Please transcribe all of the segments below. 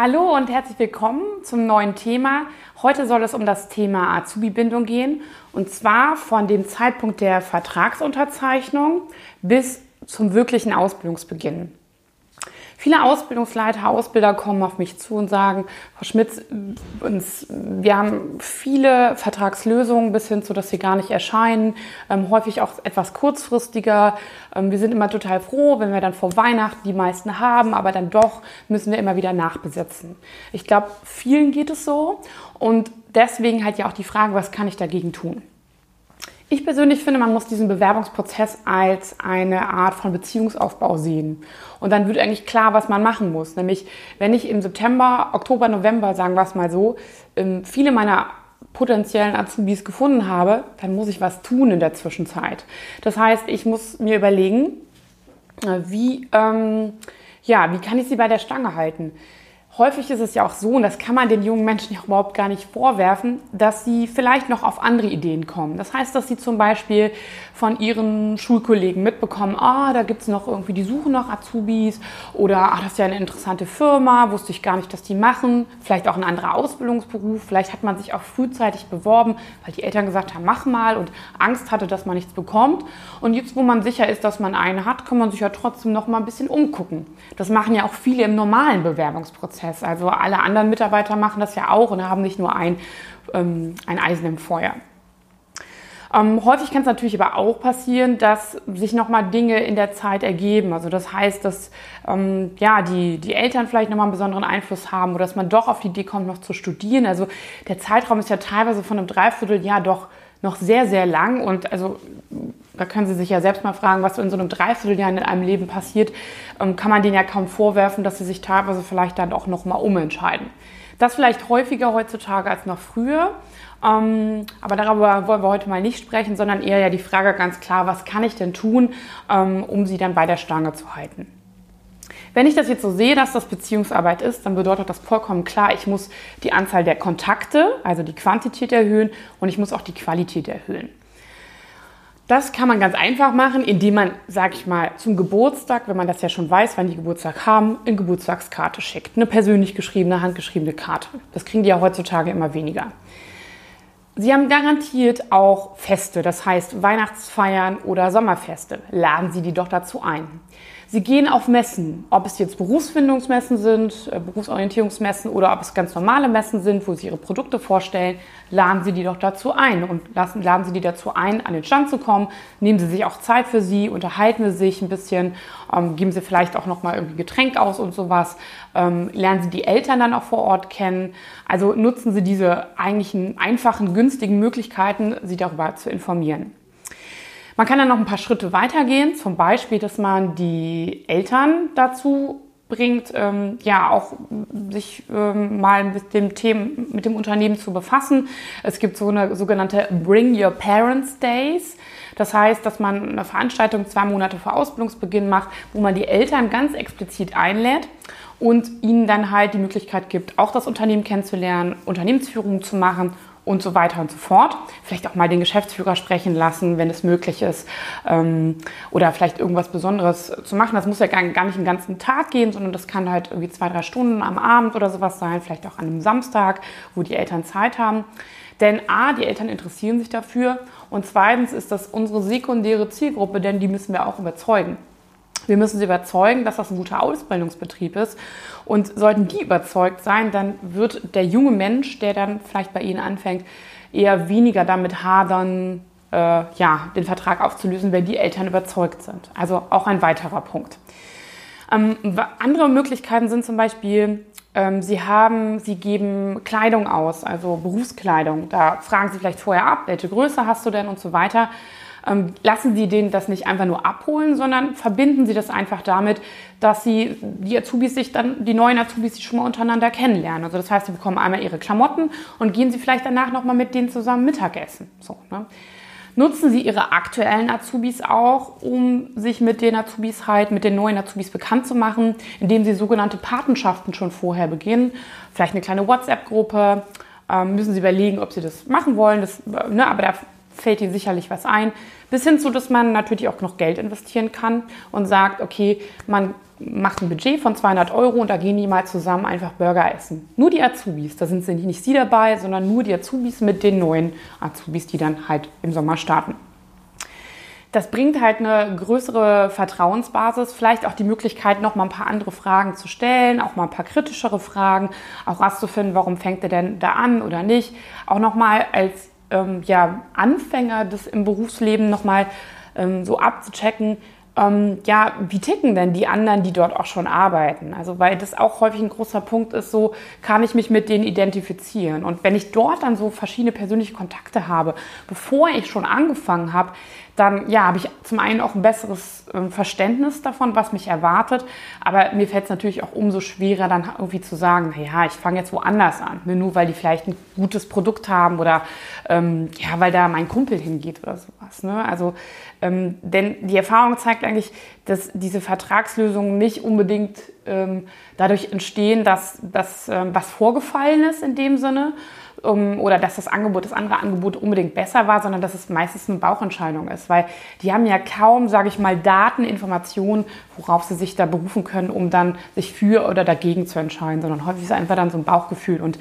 Hallo und herzlich willkommen zum neuen Thema. Heute soll es um das Thema Azubi-Bindung gehen und zwar von dem Zeitpunkt der Vertragsunterzeichnung bis zum wirklichen Ausbildungsbeginn. Viele Ausbildungsleiter, Ausbilder kommen auf mich zu und sagen, Frau Schmitz, uns, wir haben viele Vertragslösungen bis hin zu, dass sie gar nicht erscheinen, ähm, häufig auch etwas kurzfristiger. Ähm, wir sind immer total froh, wenn wir dann vor Weihnachten die meisten haben, aber dann doch müssen wir immer wieder nachbesetzen. Ich glaube, vielen geht es so und deswegen halt ja auch die Frage, was kann ich dagegen tun? Ich persönlich finde, man muss diesen Bewerbungsprozess als eine Art von Beziehungsaufbau sehen. Und dann wird eigentlich klar, was man machen muss. Nämlich, wenn ich im September, Oktober, November, sagen wir es mal so, ähm, viele meiner potenziellen Azubis gefunden habe, dann muss ich was tun in der Zwischenzeit. Das heißt, ich muss mir überlegen, äh, wie, ähm, ja, wie kann ich sie bei der Stange halten? Häufig ist es ja auch so, und das kann man den jungen Menschen ja überhaupt gar nicht vorwerfen, dass sie vielleicht noch auf andere Ideen kommen. Das heißt, dass sie zum Beispiel von ihren Schulkollegen mitbekommen, ah, da gibt es noch irgendwie, die suchen noch Azubis oder ah, das ist ja eine interessante Firma, wusste ich gar nicht, dass die machen. Vielleicht auch ein anderer Ausbildungsberuf. Vielleicht hat man sich auch frühzeitig beworben, weil die Eltern gesagt haben, mach mal und Angst hatte, dass man nichts bekommt. Und jetzt, wo man sicher ist, dass man einen hat, kann man sich ja trotzdem noch mal ein bisschen umgucken. Das machen ja auch viele im normalen Bewerbungsprozess. Prozess. Also alle anderen Mitarbeiter machen das ja auch und haben nicht nur ein, ähm, ein Eisen im Feuer. Ähm, häufig kann es natürlich aber auch passieren, dass sich nochmal Dinge in der Zeit ergeben. Also das heißt, dass ähm, ja, die, die Eltern vielleicht nochmal einen besonderen Einfluss haben oder dass man doch auf die Idee kommt, noch zu studieren. Also der Zeitraum ist ja teilweise von einem Dreivierteljahr doch noch sehr, sehr lang. Und also da können Sie sich ja selbst mal fragen, was in so einem Dreivierteljahr in einem Leben passiert, ähm, kann man denen ja kaum vorwerfen, dass sie sich teilweise vielleicht dann auch nochmal umentscheiden. Das vielleicht häufiger heutzutage als noch früher. Ähm, aber darüber wollen wir heute mal nicht sprechen, sondern eher ja die Frage ganz klar, was kann ich denn tun, ähm, um sie dann bei der Stange zu halten. Wenn ich das jetzt so sehe, dass das Beziehungsarbeit ist, dann bedeutet das vollkommen klar, ich muss die Anzahl der Kontakte, also die Quantität erhöhen und ich muss auch die Qualität erhöhen. Das kann man ganz einfach machen, indem man, sag ich mal, zum Geburtstag, wenn man das ja schon weiß, wann die Geburtstag haben, eine Geburtstagskarte schickt. Eine persönlich geschriebene, handgeschriebene Karte. Das kriegen die ja heutzutage immer weniger. Sie haben garantiert auch Feste, das heißt Weihnachtsfeiern oder Sommerfeste. Laden Sie die doch dazu ein. Sie gehen auf Messen, ob es jetzt Berufsfindungsmessen sind, äh, Berufsorientierungsmessen oder ob es ganz normale Messen sind, wo Sie Ihre Produkte vorstellen, laden Sie die doch dazu ein und lassen, laden Sie die dazu ein, an den Stand zu kommen. Nehmen Sie sich auch Zeit für Sie, unterhalten Sie sich ein bisschen, ähm, geben Sie vielleicht auch nochmal irgendwie Getränk aus und sowas. Ähm, lernen Sie die Eltern dann auch vor Ort kennen. Also nutzen Sie diese eigentlichen einfachen, günstigen Möglichkeiten, Sie darüber zu informieren. Man kann dann noch ein paar Schritte weitergehen, zum Beispiel, dass man die Eltern dazu bringt, ähm, ja auch sich ähm, mal mit dem Thema, mit dem Unternehmen zu befassen. Es gibt so eine sogenannte Bring Your Parents Days. Das heißt, dass man eine Veranstaltung zwei Monate vor Ausbildungsbeginn macht, wo man die Eltern ganz explizit einlädt und ihnen dann halt die Möglichkeit gibt, auch das Unternehmen kennenzulernen, Unternehmensführung zu machen und so weiter und so fort. Vielleicht auch mal den Geschäftsführer sprechen lassen, wenn es möglich ist. Ähm, oder vielleicht irgendwas Besonderes zu machen. Das muss ja gar, gar nicht den ganzen Tag gehen, sondern das kann halt irgendwie zwei, drei Stunden am Abend oder sowas sein. Vielleicht auch an einem Samstag, wo die Eltern Zeit haben. Denn A, die Eltern interessieren sich dafür und zweitens ist das unsere sekundäre Zielgruppe, denn die müssen wir auch überzeugen. Wir müssen sie überzeugen, dass das ein guter Ausbildungsbetrieb ist. Und sollten die überzeugt sein, dann wird der junge Mensch, der dann vielleicht bei Ihnen anfängt, eher weniger damit hadern, äh, ja, den Vertrag aufzulösen, wenn die Eltern überzeugt sind. Also auch ein weiterer Punkt. Ähm, andere Möglichkeiten sind zum Beispiel, ähm, Sie haben, Sie geben Kleidung aus, also Berufskleidung. Da fragen Sie vielleicht vorher ab, welche Größe hast du denn und so weiter lassen Sie denen das nicht einfach nur abholen, sondern verbinden Sie das einfach damit, dass Sie die Azubis sich dann, die neuen Azubis sich schon mal untereinander kennenlernen. Also das heißt, Sie bekommen einmal Ihre Klamotten und gehen Sie vielleicht danach nochmal mit denen zusammen Mittagessen. So, ne? Nutzen Sie Ihre aktuellen Azubis auch, um sich mit den Azubis halt, mit den neuen Azubis bekannt zu machen, indem Sie sogenannte Patenschaften schon vorher beginnen. Vielleicht eine kleine WhatsApp-Gruppe. Ähm, müssen Sie überlegen, ob Sie das machen wollen. Das, ne, aber da fällt Ihnen sicherlich was ein. Bis hin zu, dass man natürlich auch noch Geld investieren kann und sagt, okay, man macht ein Budget von 200 Euro und da gehen die mal zusammen einfach Burger essen. Nur die Azubis, da sind nicht Sie dabei, sondern nur die Azubis mit den neuen Azubis, die dann halt im Sommer starten. Das bringt halt eine größere Vertrauensbasis, vielleicht auch die Möglichkeit, noch mal ein paar andere Fragen zu stellen, auch mal ein paar kritischere Fragen, auch rauszufinden, warum fängt er denn da an oder nicht. Auch noch mal als ähm, ja, Anfänger des im Berufsleben noch mal ähm, so abzuchecken, ähm, ja, wie ticken denn die anderen, die dort auch schon arbeiten? Also, weil das auch häufig ein großer Punkt ist, so kann ich mich mit denen identifizieren. Und wenn ich dort dann so verschiedene persönliche Kontakte habe, bevor ich schon angefangen habe, dann ja, habe ich zum einen auch ein besseres äh, Verständnis davon, was mich erwartet. Aber mir fällt es natürlich auch umso schwerer, dann irgendwie zu sagen, naja, ich fange jetzt woanders an. Ne? Nur weil die vielleicht ein gutes Produkt haben oder ähm, ja, weil da mein Kumpel hingeht oder sowas. Ne? Also, ähm, denn die Erfahrung zeigt eigentlich, dass diese Vertragslösungen nicht unbedingt ähm, dadurch entstehen, dass, dass ähm, was vorgefallen ist in dem Sinne, oder dass das Angebot, das andere Angebot unbedingt besser war, sondern dass es meistens eine Bauchentscheidung ist, weil die haben ja kaum, sage ich mal, Daten, Informationen, worauf sie sich da berufen können, um dann sich für oder dagegen zu entscheiden, sondern häufig ist es einfach dann so ein Bauchgefühl. Und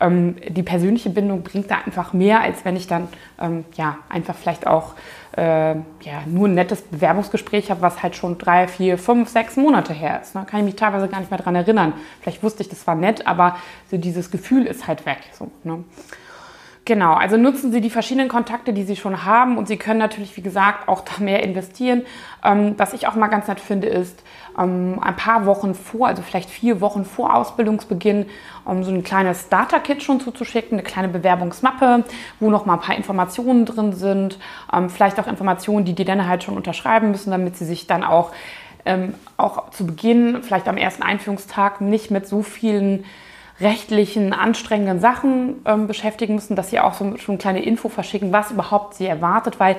ähm, die persönliche Bindung bringt da einfach mehr, als wenn ich dann ähm, ja einfach vielleicht auch äh, ja, nur ein nettes Bewerbungsgespräch habe, was halt schon drei, vier, fünf, sechs Monate her ist. Ne? Kann ich mich teilweise gar nicht mehr daran erinnern. Vielleicht wusste ich, das war nett, aber so dieses Gefühl ist halt weg. So, ne? Genau, also nutzen Sie die verschiedenen Kontakte, die Sie schon haben und Sie können natürlich, wie gesagt, auch da mehr investieren. Ähm, was ich auch mal ganz nett finde, ist ähm, ein paar Wochen vor, also vielleicht vier Wochen vor Ausbildungsbeginn, um so ein kleines Starter-Kit schon zuzuschicken, eine kleine Bewerbungsmappe, wo noch mal ein paar Informationen drin sind, ähm, vielleicht auch Informationen, die die dann halt schon unterschreiben müssen, damit sie sich dann auch, ähm, auch zu Beginn, vielleicht am ersten Einführungstag, nicht mit so vielen rechtlichen, anstrengenden Sachen ähm, beschäftigen müssen, dass sie auch so schon eine kleine Info verschicken, was überhaupt sie erwartet, weil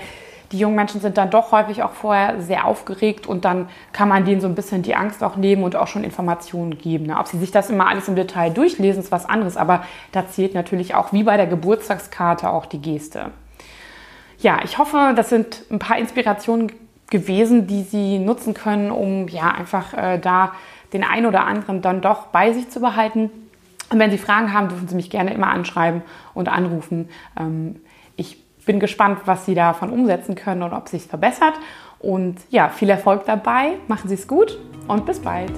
die jungen Menschen sind dann doch häufig auch vorher sehr aufgeregt und dann kann man denen so ein bisschen die Angst auch nehmen und auch schon Informationen geben. Ne? Ob sie sich das immer alles im Detail durchlesen, ist was anderes, aber da zählt natürlich auch wie bei der Geburtstagskarte auch die Geste. Ja, ich hoffe, das sind ein paar Inspirationen gewesen, die Sie nutzen können, um ja einfach äh, da den einen oder anderen dann doch bei sich zu behalten. Und wenn Sie Fragen haben, dürfen Sie mich gerne immer anschreiben und anrufen. Ähm, ich bin gespannt, was Sie davon umsetzen können und ob es sich verbessert. Und ja, viel Erfolg dabei. Machen Sie es gut und bis bald.